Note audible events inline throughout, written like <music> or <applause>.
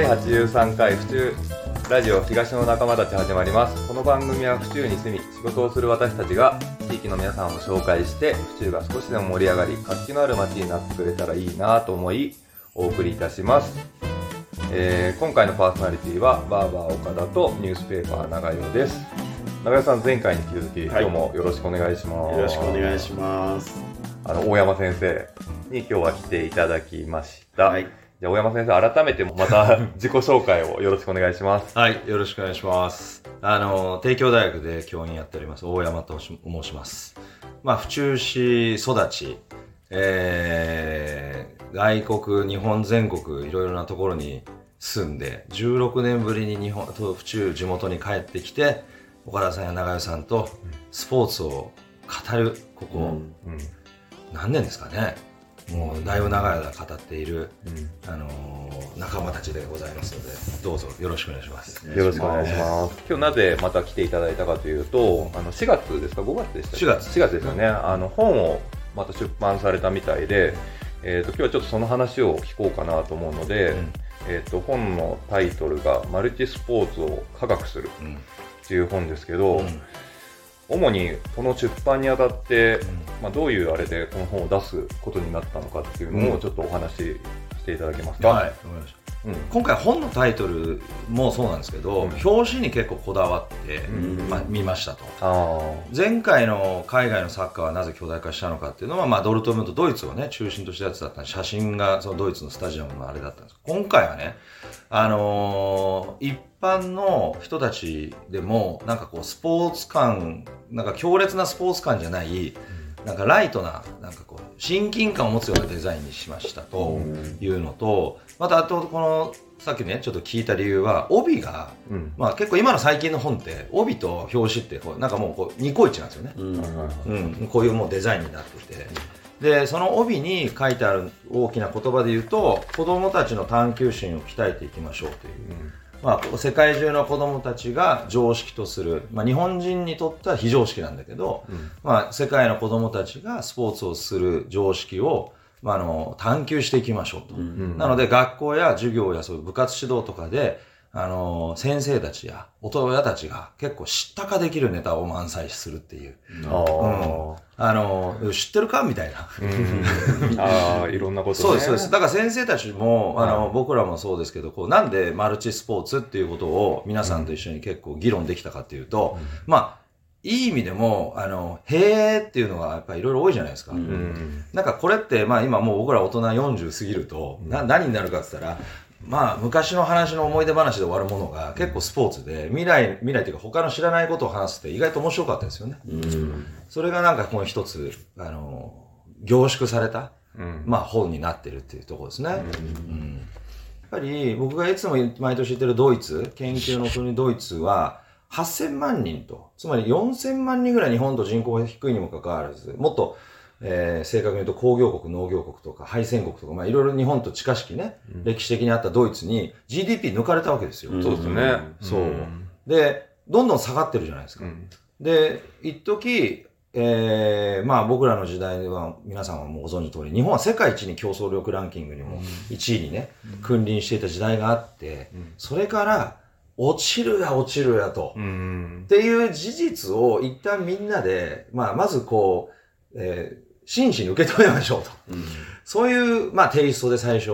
第83回府中ラジオ東の仲間たち始まります。この番組は府中に住み仕事をする私たちが地域の皆さんを紹介して府中が少しでも盛り上がり活気のある街になってくれたらいいなと思いお送りいたします、えー今回のパーソナリティはバーバー岡田とニュースペーパー長代です。長代さん前回に引き続き、はい。今日もよろしくお願いします。よろしくお願いします。あの大山先生に今日は来ていただきました、はい。じゃあ大山先生改めてまた <laughs> 自己紹介をよろしくお願いしますはい、よろしくお願いします。あの、帝京大学で教員やっております、大山と申します。まあ、府中市育ち、えー、外国、日本全国、いろいろなところに住んで、16年ぶりに日本、と府中地元に帰ってきて、岡田さんや長与さんとスポーツを語る、ここ、うん何年ですかね。もう、だいぶ長い間語っている、うん。あのー仲間たちでございますので、どうぞよろしくお願いします。よろしくお願いします。今日なぜまた来ていただいたかというと、あの4月ですか、5月でしたっけ？4月。4月ですよね。あの本をまた出版されたみたいで、えっ、と今日はちょっとその話を聞こうかなと思うので、うん。えっ、と本のタイトルがマルチスポーツを科学するうん。っていう本ですけど、うん主にこの出版にあたって、うん。まあどういうあれでこの本を出すことになったのかっていうのうん。をちょっとお話ししていただけますか？はい、わかりましたうん。今回本のタイトルもそうなんですけど、うん。表紙に結構こだわって、うん。まあ、見ましたと。あ前回の海外のサッカーはなぜ巨大化したのかっていうのは、まあ、ドルトムントドイツをね中心としたやつだった。んで写真がそのドイツのスタジアムのあれだったんです。今回はねあのー一般の人たちでもなんかこうスポーツ感なんか強烈なスポーツ感じゃない、なんかライトななんかこう親近感を持つようなデザインにしましたというのと、またあとこのさっきねちょっと聞いた理由は帯が、あ。うん。まあ、結構今の最近の本って帯と表紙ってこうなんかもうこうニコイチなんですよね、うん。こういうもうデザインになってて。でその帯に書いてある大きな言葉で言うと子供たちの探求心を鍛えていきましょうという、まあ、世界中の子供たちが常識とする、まあ、日本人にとっては非常識なんだけど、うん。まあ、世界の子供たちがスポーツをする常識を、まあ、あの探求していきましょうと、うん。なので学校や授業やそういう部活指導とかであの先生たちや大人たちが結構知ったかできるネタを満載するっていう。ああ。あの知ってるかみたいな。うん。<laughs> ああ、いろんなことね。そうですそうです。だから先生たちもあの、はい僕らもそうですけどこうなんでマルチスポーツっていうことを皆さんと一緒に結構議論できたかっていうと、まあいい意味でもあのへーっていうのがやっぱりいろいろ多いじゃないですか、うん。うん。なんかこれって、まあ今もう僕ら大人40過ぎると、な何になるかって言ったら、まあ昔の話の思い出話で終わるものが結構スポーツで、未来、未来っていうか他の知らないことを話すって意外と面白かったですよね。うんそれがなんかこの一つ、あの、凝縮された、うん。まあ本になってるっていうところですね。うんやっぱり僕がいつも毎年言ってるドイツ、研究の国ドイツは、8000万人と、つまり4000万人ぐらい日本と人口が低いにもかかわらず、もっと、えー正確に言うと工業国、農業国とか敗戦国とか、まあいろいろ日本と近しきね、歴史的にあったドイツに GDP 抜かれたわけですよ。うんそうですね。そううんで、どんどん下がってるじゃないですか。うん。で、一時えー、まあ僕らの時代では皆さんはもうご存知の通り、日本は世界一に競争力ランキングにも1位にね、君臨していた時代があって、うんそれから落ちるや落ちるやと。うんっ。ていう事実を一旦みんなで、まあまずこう、えー真摯に受け止めましょうと。そういう、まあテイストで最初、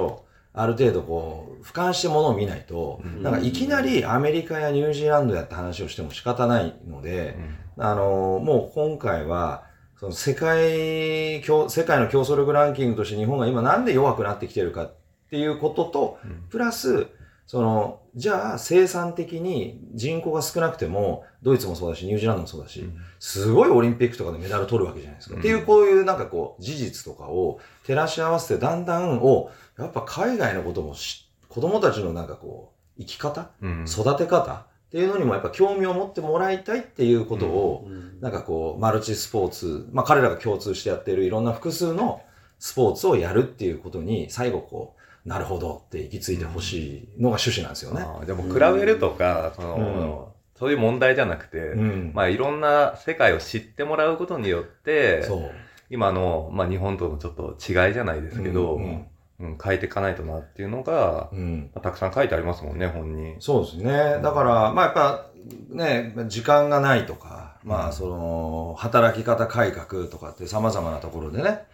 ある程度こう、俯瞰してものを見ないと、うん。なんかいきなりアメリカやニュージーランドやって話をしても仕方ないので、あのもう今回は、その世界競、世界の競争力ランキングとして日本が今なんで弱くなってきてるかっていうことと、うん。プラス、その、じゃあ生産的に人口が少なくても、ドイツもそうだし、ニュージーランドもそうだし、すごいオリンピックとかでメダル取るわけじゃないですか。うんっていうこういうなんかこう、事実とかを照らし合わせてだんだん、お、やっぱ海外のこともし子供たちのなんかこう、生き方うん。育て方っていうのにもやっぱ興味を持ってもらいたいっていうことを、なんかこう、マルチスポーツ、まあ彼らが共通してやっているいろんな複数のスポーツをやるっていうことに、最後こう、なるほどって行き着いてほしいのが趣旨なんですよね。でも比べるとか、その、そういう問題じゃなくて、うん。まあいろんな世界を知ってもらうことによって。今の、まあ日本とのちょっと違いじゃないですけど、うんうんうん、変えていかないとなっていうのが、うん。まあたくさん書いてありますもんね、本に。そうですね。だから、まあやっぱ、ね、時間がないとか、まあその、働き方改革とかって様々なところでね、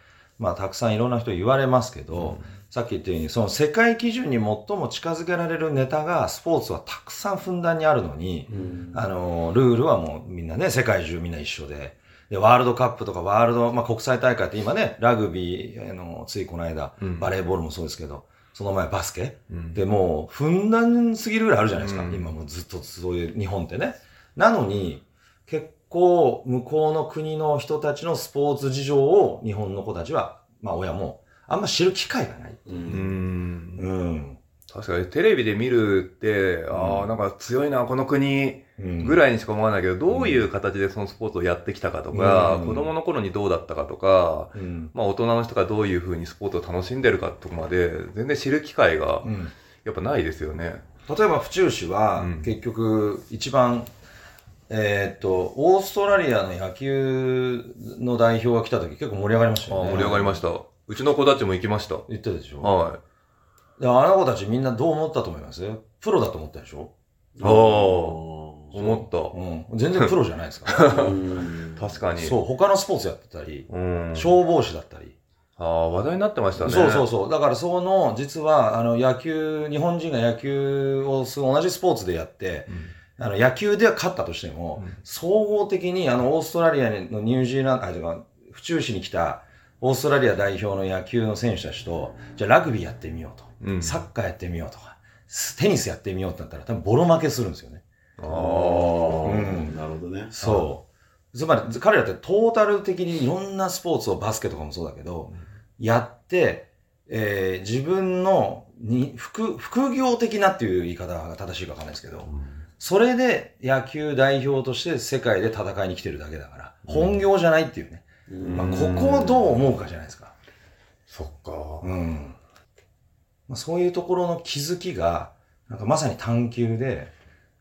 まあたくさんいろんな人言われますけど、さっき言ったように、その世界基準に最も近づけられるネタが、スポーツはたくさんふんだんにあるのに、うん。あの、ルールはもうみんなね、世界中みんな一緒で、で、ワールドカップとかワールド、まあ国際大会って今ね、ラグビー、あの、ついこの間、うん。バレーボールもそうですけど、その前バスケ、うん。でもう、ふんだんすぎるぐらいあるじゃないですか。うん。今もうずっとそういう日本ってね。なのに、結構向こうの国の人たちのスポーツ事情を日本の子たちは、まあ親も、あんま知る機会がない。ううんん。うん。確かにテレビで見るって、ああ、うんなんか強いな、この国うんぐらいにしか思わないけど、どういう形でそのスポーツをやってきたかとか、うん子供の頃にどうだったかとか、うん。まあ大人の人がどういうふうにスポーツを楽しんでるかとかまで、全然知る機会がうん。やっぱないですよね。例えば府中市はうん結局一番、えーっとオーストラリアの野球の代表が来た時結構盛り上がりましたよねああ盛り上がりました。うちの子たちも行きました。言ってたでしょ？はであの子たちみんなどう思ったと思います？プロだと思ったでしょ？ああ思った。うん、全然プロじゃないですか <laughs> 確かに。そう他のスポーツやってたりうん。消防士だったり、ああ、話題になってましたね。そうそうそうだからその実はあの野球日本人が野球をす同じスポーツでやってうん。あの野球では勝ったとしても、うん総合的にあのオーストラリアのニュージーランド、あ、違う、府中市に来たオーストラリア代表の野球の選手たちと、じゃあラグビーやってみようと、うん。サッカーやってみようとか、テニスやってみようってなったら多分ボロ負けするんですよね。ああ。うんなるほどね。そう。つまり彼らってトータル的にいろんなスポーツをバスケとかもそうだけど、やって、えー自分のに副副業的なっていう言い方が正しいかわかんないですけど、それで野球代表として世界で戦いに来てるだけだから、本業じゃないっていうね。うんまあ、ここをどう思うかじゃないですか。そっか。うん。まあ、そういうところの気づきが、なんかまさに探求で、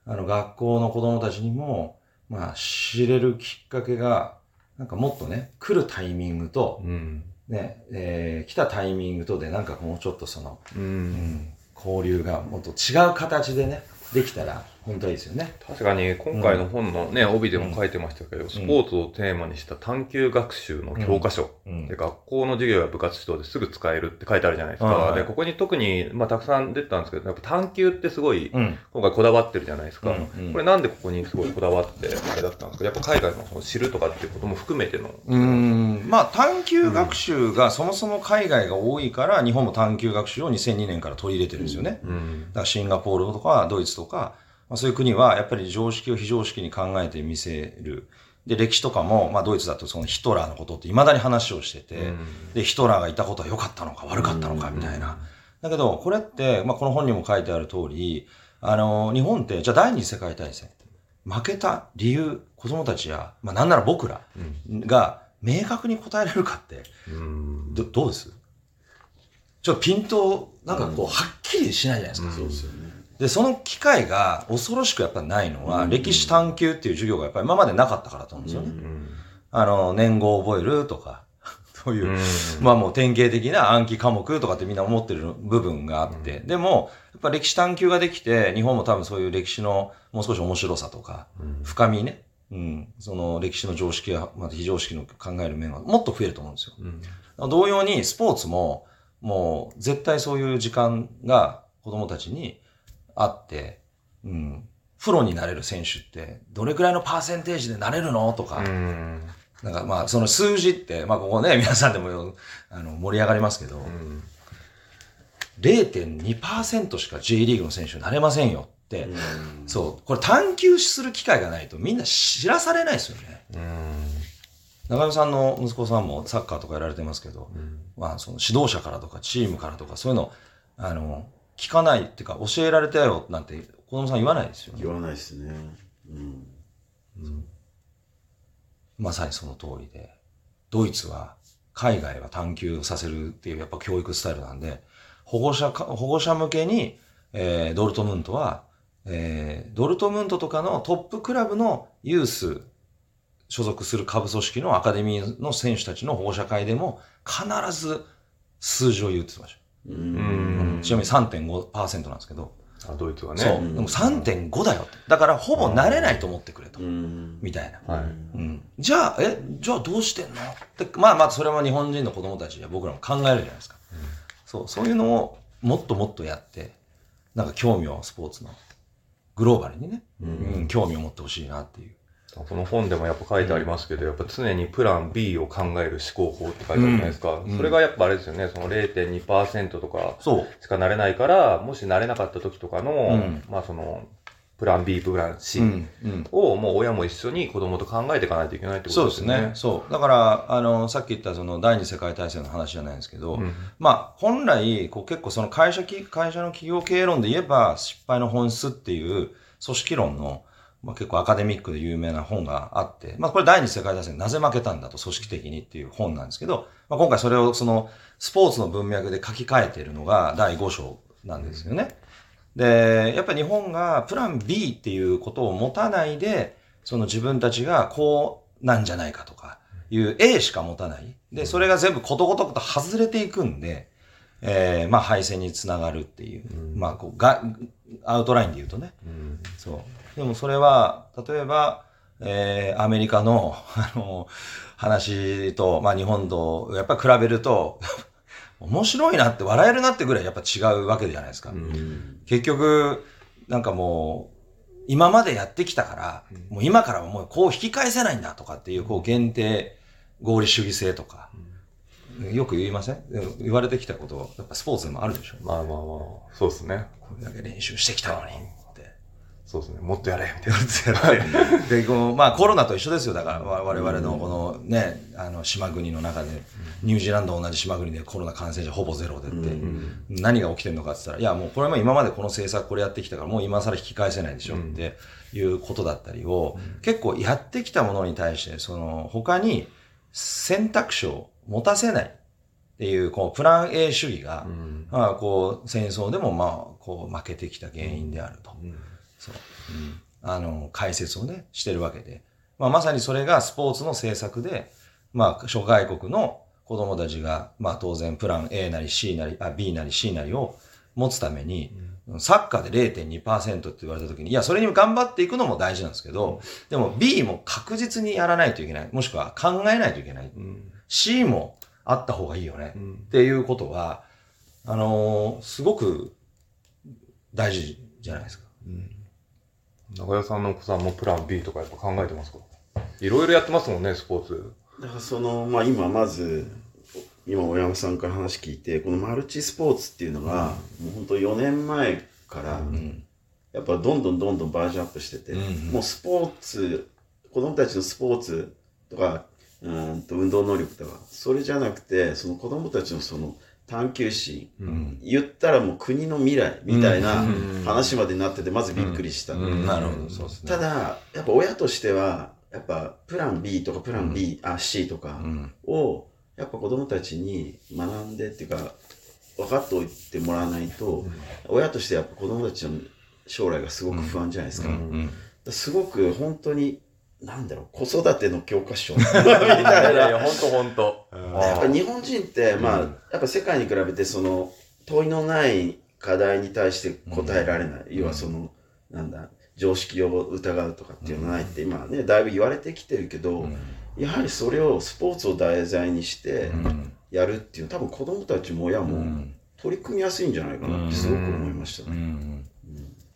あの学校の子供たちにも、まあ知れるきっかけが、なんかもっとね、来るタイミングと、うん。ね、えー来たタイミングとで、なんかもうちょっとその、う。うんん、交流がもっと違う形でね、できたら、本当ですよね。確かに今回の本のね、帯でも書いてましたけど、スポーツをテーマにした探究学習の教科書。うんで、学校の授業や部活指導ですぐ使えるって書いてあるじゃないですか。はいで、ここに特に、まあ、たくさん出てたんですけど、やっぱ探究ってすごい、うん。今回こだわってるじゃないですか。うんうんこれなんでここにすごいこだわってあれだったんですか？やっぱ海外のその知るとかっていうことも含めての。うーんまあ探究学習がそもそも海外が多いから日本も探究学習を2002年から取り入れてるんですよね。うん。だからシンガポールとかドイツとか、まあ、そういう国はやっぱり常識を非常識に考えてみせる。で、歴史とかも、まあドイツだとそのヒトラーのことって未だに話をしてて、うんで、ヒトラーがいたことは良かったのか悪かったのかみたいな。だけど、これって、まあこの本にも書いてある通り、あの、日本って、じゃあ第二次世界大戦、負けた理由、子供たちや、まあなんなら僕らが明確に答えられるかって、うん。どどうです？ちょっとピント、なんかこう、はっきりしないじゃないですか。そうですよね。で、その機会が恐ろしくやっぱないのは、うん歴史探究っていう授業がやっぱり今までなかったからと思うんですよね。うん。あの、年号を覚えるとか、<laughs> そういう、うんまあもう典型的な暗記科目とかってみんな思ってる部分があって、でも、やっぱ歴史探究ができて、日本も多分そういう歴史のもう少し面白さとか、深みね、うん、その歴史の常識や、また非常識の考える面はもっと増えると思うんですよ。うん。同様にスポーツも、もう絶対そういう時間が子供たちにあって、うん、プロになれる選手ってどれくらいのパーセンテージでなれるの？とか、うん。なんかまあその数字って、まあここね、皆さんでもあの盛り上がりますけど、うん。0.2%しか J リーグの選手になれませんよって、うん。そう、これ探求する機会がないとみんな知らされないですよね。うん。中山さんの息子さんもサッカーとかやられてますけど、うん。まあ、その指導者からとかチームからとかそういうのあの聞かないっていうか教えられたよなんて子供さん言わないですよね言わないですね。うん。まさにその通りでドイツは海外は探求させるっていうやっぱ教育スタイルなんで保護者か保護者向けに、えードルトムントは、えードルトムントとかのトップクラブのユース所属する下部組織のアカデミーの選手たちの保護者会でも必ず数字を言うってました。う。うんんちなみに3.5%なんですけど、あドイツはねそう、んでも3.5だよって。だからほぼ慣れないと思ってくれと。うん。みたいな。はいうん、じゃあ、え、じゃあどうしてんのって、まあまあ、それは日本人の子供たちや僕らも考えるじゃないですか。そう、そういうのをもっともっとやって、なんか興味をスポーツの、グローバルにね、うん興味を持ってほしいなっていう。この本でもやっぱ書いてありますけど、やっぱ常にプラン B を考える思考法って書いてあるじゃないですか。うんそれがやっぱあれですよね、その0.2%とかそう。しかなれないから、もしなれなかった時とかの、うんまあその、プラン B、プラン C。をもう親も一緒に子供と考えていかないといけないってこそうでとですすね。ね。そう。だから、あの、さっき言ったその第二次世界大戦の話じゃないんですけど、うんまあ、本来、こう結構その会社き、会社の企業経営論で言えば、失敗の本質っていう組織論の、まあ、結構アカデミックで有名な本があって、まあ、これ第二次世界大戦なぜ負けたんだと組織的にっていう本なんですけど、まあ、今回それをそのスポーツの文脈で書き換えているのが第5章なんですよね。で、やっぱり日本がプラン B っていうことを持たないで、その自分たちがこうなんじゃないかとかいう A しか持たない。で、それが全部ことごとくと外れていくんで、えー、まあ敗戦につながるっていう。うんまあこうが、アウトラインで言うとね。うんそう。でもそれは、例えば、えー、アメリカの、あの、話と、まあ日本と、やっぱり比べると、<laughs> 面白いなって、笑えるなってぐらいやっぱ違うわけじゃないですか。うん結局、なんかもう、今までやってきたから、うんもう今からはもうこう引き返せないんだとかっていう、こう限定合理主義性とか、よく言いません？言われてきたこと、やっぱスポーツでもあるでしょ。まあまあまあ、そうですね。これだけ練習してきたのに。そうですね。もっとやれみたいな。<laughs> で、この、まあコロナと一緒ですよ。だからわ我々のこのね、あの島国の中で、ニュージーランド同じ島国でコロナ感染者ほぼゼロでって、うん何が起きてるのかって言ったら、いやもうこれも今までこの政策これやってきたからもう今更引き返せないでしょ。っていうことだったりを、結構やってきたものに対して、その他に選択肢を持たせないっていう、こうプラン A 主義が、うん。まあこう戦争でもまあこう負けてきた原因であると。うんそう。あの、解説をね、してるわけで。まあ、まさにそれがスポーツの政策で、まあ、諸外国の子供たちが、まあ、当然、プラン A なり C なり、あ、B なり C なりを持つために、サッカーで0.2%って言われた時に、いや、それに頑張っていくのも大事なんですけど、でも B も確実にやらないといけない。もしくは考えないといけない。うん C もあった方がいいよね。うんっていうことは、あのーすごく大事じゃないですか。中谷さんのお子さんもプラン B とかやっぱ考えてますか？いろいろやってますもんね、スポーツ。だからその、まあ今まず、今大山さんから話聞いて、このマルチスポーツっていうのが、もう本当4年前から、うん。やっぱどんどんどんどんバージョンアップしてて、うんもうスポーツ、子供たちのスポーツとか、うーんと運動能力とか、それじゃなくて、その子供たちのその探求心、うん。言ったらもう国の未来みたいなうん。話までなってて、まずびっくりした。うん、なるほど、そうですね。ただ、やっぱ親としては、やっぱプラン B とかプラン B、あ、C とかうん、を、やっぱ子供たちに学んでっていうか、分かっておいてもらわないと、親としてやっぱ子供たちの将来がすごく不安じゃないですか。うん。うん。すごく本当に、なんだろう、子育ての教科書。<laughs> みたいいやいな。やいや、ほんとほん。と。やっぱ日本人って、まあ、うん。やっぱ世界に比べて、その、問いのない課題に対して答えられない。要はその、なんだ、常識を疑うとかっていうのはないって、今ね、だいぶ言われてきてるけど、やはりそれをスポーツを題材にしてうん。やるっていう多分子供たちも親もうん。取り組みやすいんじゃないかなってすごく思いましたね。うん。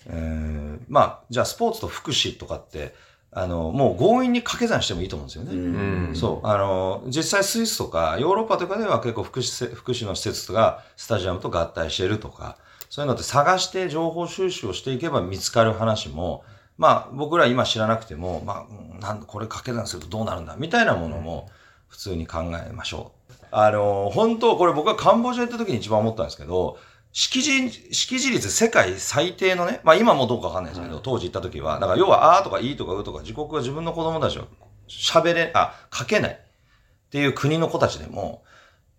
えーまあ、じゃあスポーツと福祉とかって、あの、もう強引に掛け算してもいいと思うんですよね。うんそう。あの、実際スイスとかヨーロッパとかでは結構福祉せ福祉の施設がスタジアムと合体してるとか、そういうのって探して情報収集をしていけば見つかる話も、まあ僕ら今知らなくても、まあ、うんなんこれ掛け算するとどうなるんだみたいなものも普通に考えましょう。あの、本当これ僕はカンボジア行った時に一番思ったんですけど、識字、識字率世界最低のね、まあ今もどうかわかんないですけど、当時行った時は、だから要はあーとかいいとかうとか自国は自分の子供たちは喋れ、あ、書けないっていう国の子たちでも、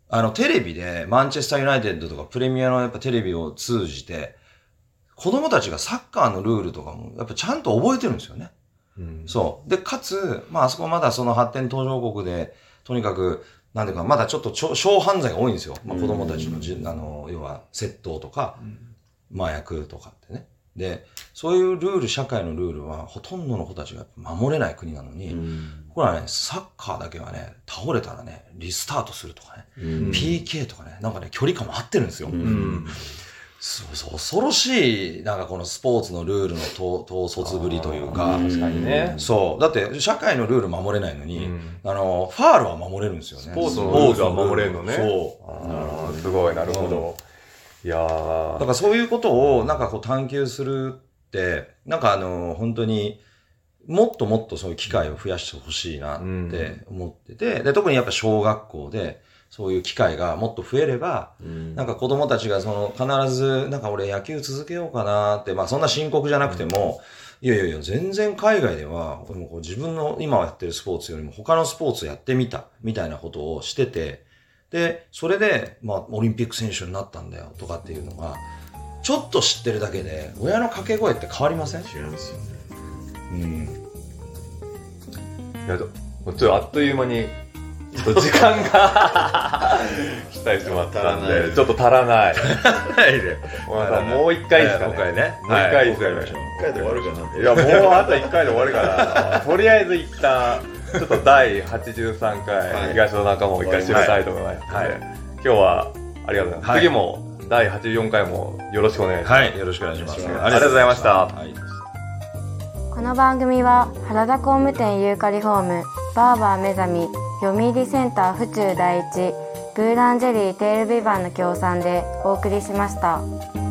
あのテレビでマンチェスターユナイテッドとかプレミアのやっぱテレビを通じて、子供たちがサッカーのルールとかもやっぱちゃんと覚えてるんですよね。うんそう。で、かつ、まあ、あそこまだその発展途上国で、とにかく、なんていうか、まだちょっと小犯罪が多いんですよ。まあ、子供たちのじ、あの、要は、窃盗とか、麻薬とかってね。で、そういうルール、社会のルールは、ほとんどの子たちが守れない国なのに、これはね、サッカーだけはね、倒れたらね、リスタートするとかね、PK とかね、なんかね、距離感も合ってるんですよ。うん。そうそう、恐ろしい、なんかこのスポーツのルールの統統率ぶりというか、確かにね。そう。だって、社会のルール守れないのに、うんあの、ファールは守れるんですよね。スポーツのルールは守れるのねそう。あーすごい、なるほど。いやだーからそういうことをなんかこう探求するって、なんかあの、本当にもっともっとそういう機会を増やしてほしいなって思ってて、で、特にやっぱ小学校でそういう機会がもっと増えれば、なんか子供たちがその必ずなんか俺野球続けようかなって、まあそんな深刻じゃなくても、いやいやいや、全然海外では、もこう自分の今やってるスポーツよりも他のスポーツやってみた、みたいなことをしてて、で、それで、まあ、オリンピック選手になったんだよ、とかっていうのが、ちょっと知ってるだけで、親の掛け声って変わりません？違いますよね。うん。いやちょっとあっという間に、ちょっと時間が <laughs> 来たりしまったんで、ちょっと足らない。もう一回ですかね。もう一回ね。もう一回ですはいもう一回やりましょう。一回で終わるかなって。いや、もうあと1回で終わるから、とりあえず一旦、ちょっと第83回、はい東の仲間を一回締めたいと思います今日はありがとうございます。はい次も第84回もよろしくお願いします。はい、よろしくお願いします。ありがとうございましたはいこの番組は原田工務店ユーカリホームバーバー目覚み読売センター府中第一ブーランジェリーテールビバンの協賛でお送りしました。